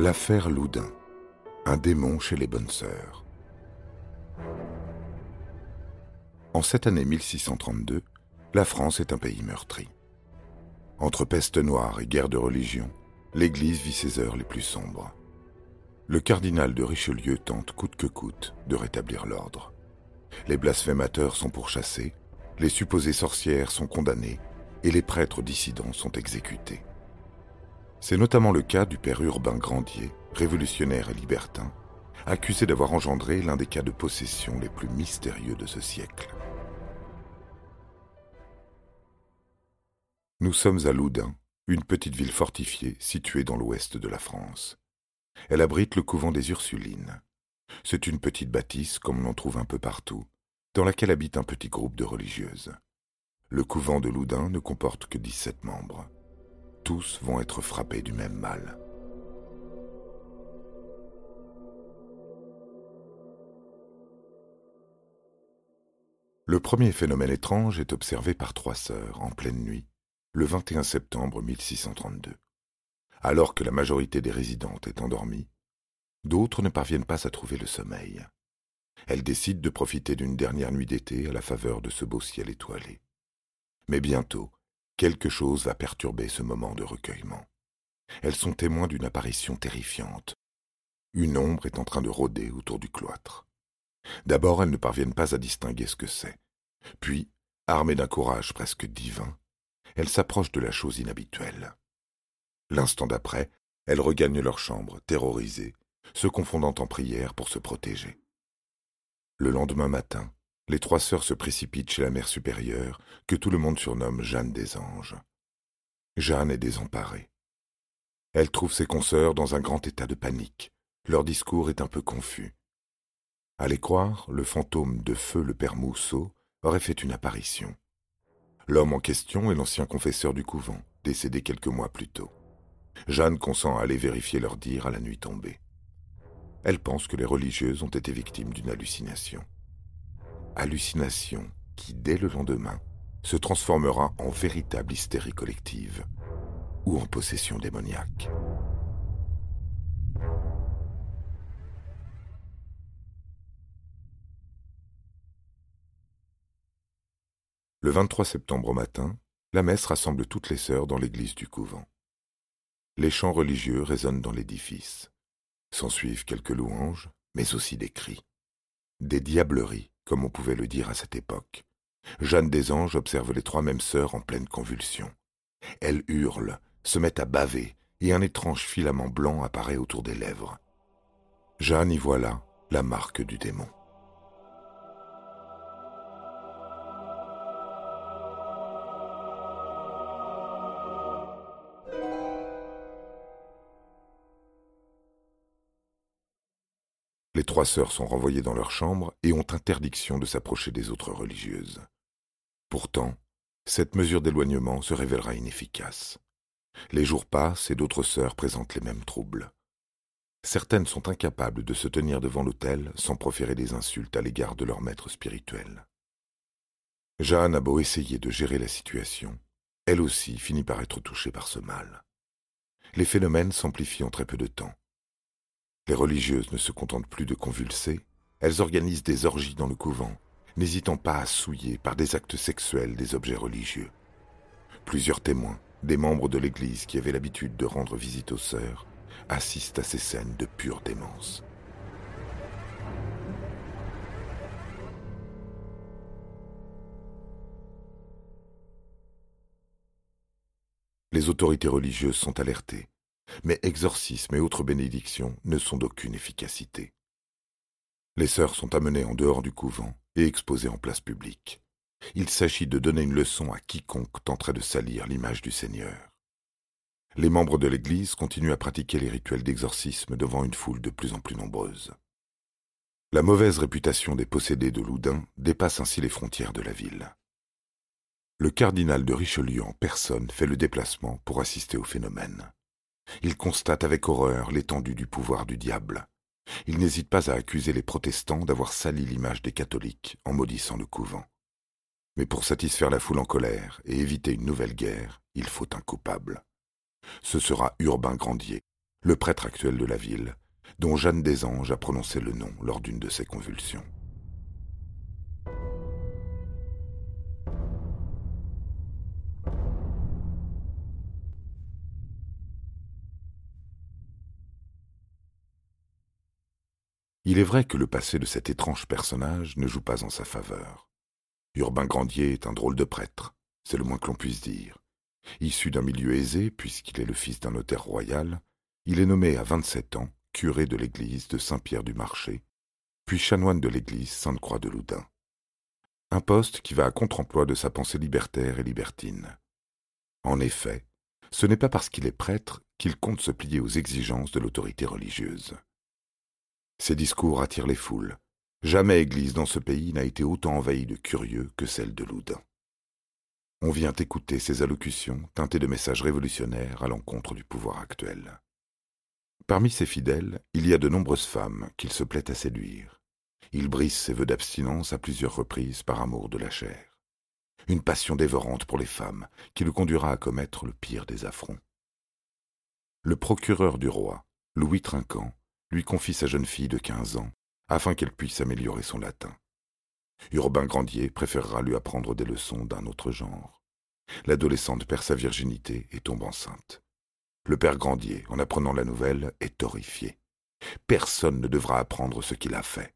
L'affaire Loudun. Un démon chez les bonnes sœurs. En cette année 1632, la France est un pays meurtri. Entre peste noire et guerre de religion, l'Église vit ses heures les plus sombres. Le cardinal de Richelieu tente coûte que coûte de rétablir l'ordre. Les blasphémateurs sont pourchassés, les supposées sorcières sont condamnées et les prêtres dissidents sont exécutés. C'est notamment le cas du père Urbain Grandier, révolutionnaire et libertin, accusé d'avoir engendré l'un des cas de possession les plus mystérieux de ce siècle. Nous sommes à Loudun, une petite ville fortifiée située dans l'ouest de la France. Elle abrite le couvent des Ursulines. C'est une petite bâtisse, comme l'on trouve un peu partout, dans laquelle habite un petit groupe de religieuses. Le couvent de Loudun ne comporte que 17 membres tous vont être frappés du même mal. Le premier phénomène étrange est observé par trois sœurs en pleine nuit, le 21 septembre 1632. Alors que la majorité des résidentes est endormie, d'autres ne parviennent pas à trouver le sommeil. Elles décident de profiter d'une dernière nuit d'été à la faveur de ce beau ciel étoilé. Mais bientôt, Quelque chose va perturber ce moment de recueillement. Elles sont témoins d'une apparition terrifiante. Une ombre est en train de rôder autour du cloître. D'abord, elles ne parviennent pas à distinguer ce que c'est. Puis, armées d'un courage presque divin, elles s'approchent de la chose inhabituelle. L'instant d'après, elles regagnent leur chambre, terrorisées, se confondant en prière pour se protéger. Le lendemain matin, les trois sœurs se précipitent chez la mère supérieure, que tout le monde surnomme Jeanne des Anges. Jeanne est désemparée. Elle trouve ses consoeurs dans un grand état de panique. Leur discours est un peu confus. À les croire, le fantôme de feu le père Mousseau aurait fait une apparition. L'homme en question est l'ancien confesseur du couvent, décédé quelques mois plus tôt. Jeanne consent à aller vérifier leur dire à la nuit tombée. Elle pense que les religieuses ont été victimes d'une hallucination hallucination qui, dès le lendemain, se transformera en véritable hystérie collective ou en possession démoniaque. Le 23 septembre au matin, la messe rassemble toutes les sœurs dans l'église du couvent. Les chants religieux résonnent dans l'édifice. S'ensuivent quelques louanges, mais aussi des cris. Des diableries comme on pouvait le dire à cette époque. Jeanne des Anges observe les trois mêmes sœurs en pleine convulsion. Elles hurlent, se mettent à baver, et un étrange filament blanc apparaît autour des lèvres. Jeanne y voit là la marque du démon. Les trois sœurs sont renvoyées dans leur chambre et ont interdiction de s'approcher des autres religieuses. Pourtant, cette mesure d'éloignement se révélera inefficace. Les jours passent et d'autres sœurs présentent les mêmes troubles. Certaines sont incapables de se tenir devant l'autel sans proférer des insultes à l'égard de leur maître spirituel. Jeanne a beau essayer de gérer la situation, elle aussi finit par être touchée par ce mal. Les phénomènes s'amplifient en très peu de temps. Les religieuses ne se contentent plus de convulser, elles organisent des orgies dans le couvent, n'hésitant pas à souiller par des actes sexuels des objets religieux. Plusieurs témoins, des membres de l'Église qui avaient l'habitude de rendre visite aux sœurs, assistent à ces scènes de pure démence. Les autorités religieuses sont alertées mais exorcisme et autres bénédictions ne sont d'aucune efficacité. Les sœurs sont amenées en dehors du couvent et exposées en place publique. Il s'agit de donner une leçon à quiconque tenterait de salir l'image du Seigneur. Les membres de l'Église continuent à pratiquer les rituels d'exorcisme devant une foule de plus en plus nombreuse. La mauvaise réputation des possédés de Loudun dépasse ainsi les frontières de la ville. Le cardinal de Richelieu en personne fait le déplacement pour assister au phénomène. Il constate avec horreur l'étendue du pouvoir du diable. Il n'hésite pas à accuser les protestants d'avoir sali l'image des catholiques en maudissant le couvent. Mais pour satisfaire la foule en colère et éviter une nouvelle guerre, il faut un coupable. Ce sera Urbain Grandier, le prêtre actuel de la ville, dont Jeanne des Anges a prononcé le nom lors d'une de ses convulsions. Il est vrai que le passé de cet étrange personnage ne joue pas en sa faveur. Urbain Grandier est un drôle de prêtre, c'est le moins que l'on puisse dire. Issu d'un milieu aisé, puisqu'il est le fils d'un notaire royal, il est nommé à vingt-sept ans curé de l'église de Saint-Pierre-du-Marché, puis chanoine de l'église Sainte-Croix de Loudun. Un poste qui va à contre-emploi de sa pensée libertaire et libertine. En effet, ce n'est pas parce qu'il est prêtre qu'il compte se plier aux exigences de l'autorité religieuse. Ses discours attirent les foules. Jamais église dans ce pays n'a été autant envahie de curieux que celle de Loudun. On vient écouter ses allocutions teintées de messages révolutionnaires à l'encontre du pouvoir actuel. Parmi ses fidèles, il y a de nombreuses femmes qu'il se plaît à séduire. Il brise ses vœux d'abstinence à plusieurs reprises par amour de la chair. Une passion dévorante pour les femmes qui le conduira à commettre le pire des affronts. Le procureur du roi, Louis Trinquant, lui confie sa jeune fille de quinze ans, afin qu'elle puisse améliorer son latin. Urbain Grandier préférera lui apprendre des leçons d'un autre genre. L'adolescente perd sa virginité et tombe enceinte. Le père Grandier, en apprenant la nouvelle, est horrifié. Personne ne devra apprendre ce qu'il a fait.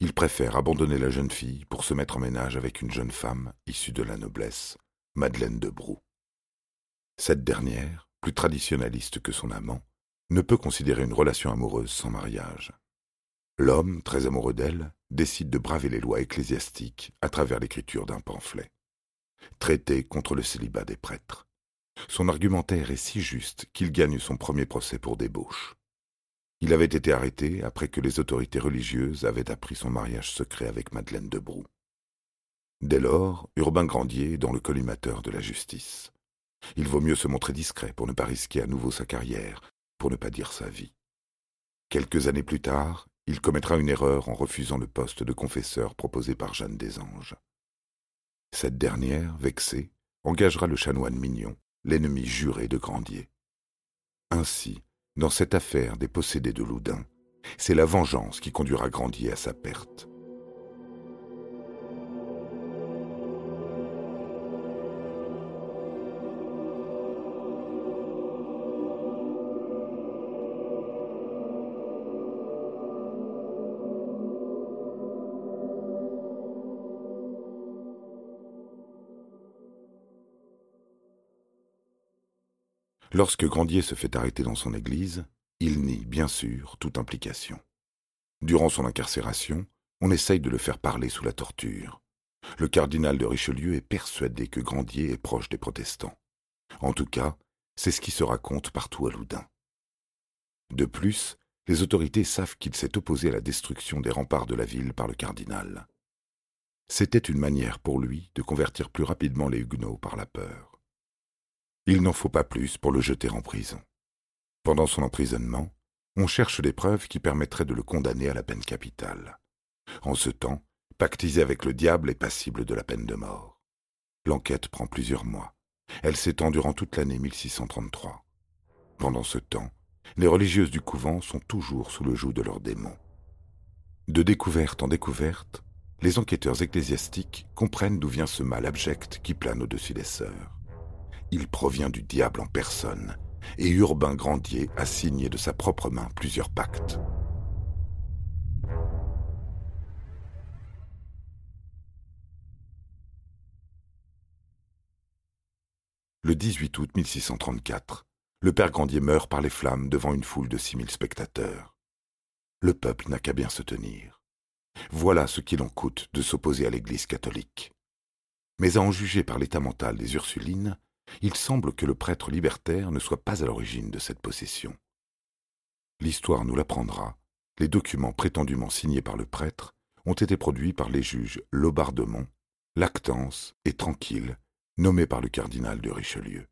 Il préfère abandonner la jeune fille pour se mettre en ménage avec une jeune femme issue de la noblesse, Madeleine de Brou. Cette dernière, plus traditionnaliste que son amant, ne peut considérer une relation amoureuse sans mariage. L'homme, très amoureux d'elle, décide de braver les lois ecclésiastiques à travers l'écriture d'un pamphlet. Traité contre le célibat des prêtres. Son argumentaire est si juste qu'il gagne son premier procès pour débauche. Il avait été arrêté après que les autorités religieuses avaient appris son mariage secret avec Madeleine de Brou. Dès lors, Urbain Grandier est dans le collimateur de la justice. Il vaut mieux se montrer discret pour ne pas risquer à nouveau sa carrière, pour ne pas dire sa vie. Quelques années plus tard, il commettra une erreur en refusant le poste de confesseur proposé par Jeanne des Anges. Cette dernière, vexée, engagera le chanoine Mignon, l'ennemi juré de Grandier. Ainsi, dans cette affaire des possédés de Loudun, c'est la vengeance qui conduira Grandier à sa perte. Lorsque Grandier se fait arrêter dans son église, il nie, bien sûr, toute implication. Durant son incarcération, on essaye de le faire parler sous la torture. Le cardinal de Richelieu est persuadé que Grandier est proche des protestants. En tout cas, c'est ce qui se raconte partout à Loudun. De plus, les autorités savent qu'il s'est opposé à la destruction des remparts de la ville par le cardinal. C'était une manière pour lui de convertir plus rapidement les Huguenots par la peur. Il n'en faut pas plus pour le jeter en prison. Pendant son emprisonnement, on cherche des preuves qui permettraient de le condamner à la peine capitale. En ce temps, pactiser avec le diable est passible de la peine de mort. L'enquête prend plusieurs mois. Elle s'étend durant toute l'année 1633. Pendant ce temps, les religieuses du couvent sont toujours sous le joug de leurs démons. De découverte en découverte, les enquêteurs ecclésiastiques comprennent d'où vient ce mal abject qui plane au-dessus des sœurs. Il provient du diable en personne, et Urbain Grandier a signé de sa propre main plusieurs pactes. Le 18 août 1634, le père Grandier meurt par les flammes devant une foule de six mille spectateurs. Le peuple n'a qu'à bien se tenir. Voilà ce qu'il en coûte de s'opposer à l'Église catholique. Mais à en juger par l'état mental des Ursulines, il semble que le prêtre libertaire ne soit pas à l'origine de cette possession. L'histoire nous l'apprendra. Les documents prétendument signés par le prêtre ont été produits par les juges Lobardemont, Lactance et Tranquille, nommés par le cardinal de Richelieu.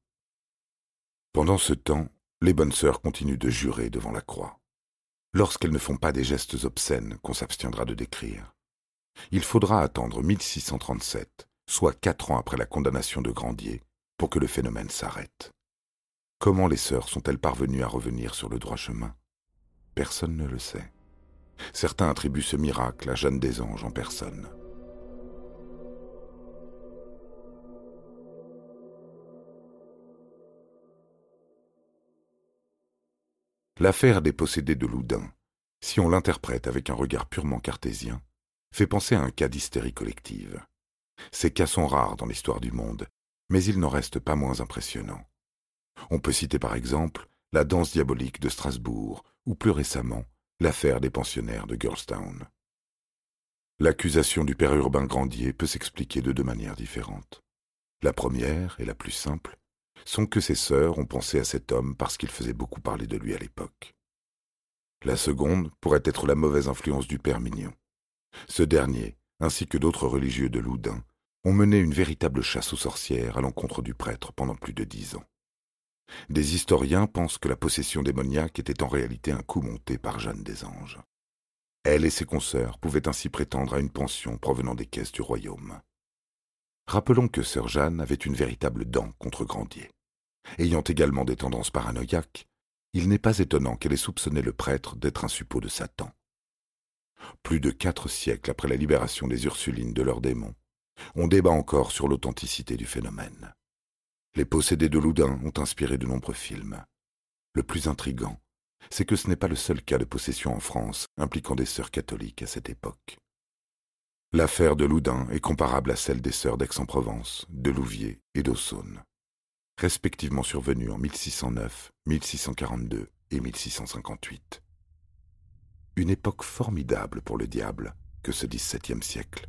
Pendant ce temps, les bonnes sœurs continuent de jurer devant la croix, lorsqu'elles ne font pas des gestes obscènes qu'on s'abstiendra de décrire. Il faudra attendre 1637, soit quatre ans après la condamnation de Grandier, pour que le phénomène s'arrête. Comment les sœurs sont-elles parvenues à revenir sur le droit chemin? Personne ne le sait. Certains attribuent ce miracle à Jeanne des Anges en personne. L'affaire des possédés de Loudun, si on l'interprète avec un regard purement cartésien, fait penser à un cas d'hystérie collective. Ces cas sont rares dans l'histoire du monde, mais ils n'en restent pas moins impressionnants. On peut citer par exemple la danse diabolique de Strasbourg, ou plus récemment, l'affaire des pensionnaires de Girlstown. L'accusation du père Urbain Grandier peut s'expliquer de deux manières différentes. La première, et la plus simple, sont que ses sœurs ont pensé à cet homme parce qu'il faisait beaucoup parler de lui à l'époque. La seconde pourrait être la mauvaise influence du père Mignon. Ce dernier, ainsi que d'autres religieux de Loudun, ont mené une véritable chasse aux sorcières à l'encontre du prêtre pendant plus de dix ans. Des historiens pensent que la possession démoniaque était en réalité un coup monté par Jeanne des Anges. Elle et ses consoeurs pouvaient ainsi prétendre à une pension provenant des caisses du royaume. Rappelons que sœur Jeanne avait une véritable dent contre Grandier. Ayant également des tendances paranoïaques, il n'est pas étonnant qu'elle ait soupçonné le prêtre d'être un suppôt de Satan. Plus de quatre siècles après la libération des Ursulines de leurs démons, on débat encore sur l'authenticité du phénomène. Les possédés de Loudun ont inspiré de nombreux films. Le plus intrigant, c'est que ce n'est pas le seul cas de possession en France impliquant des sœurs catholiques à cette époque. L'affaire de Loudun est comparable à celle des sœurs d'Aix-en-Provence, de Louviers et d'Aussonne, respectivement survenues en 1609, 1642 et 1658. Une époque formidable pour le diable que ce XVIIe siècle.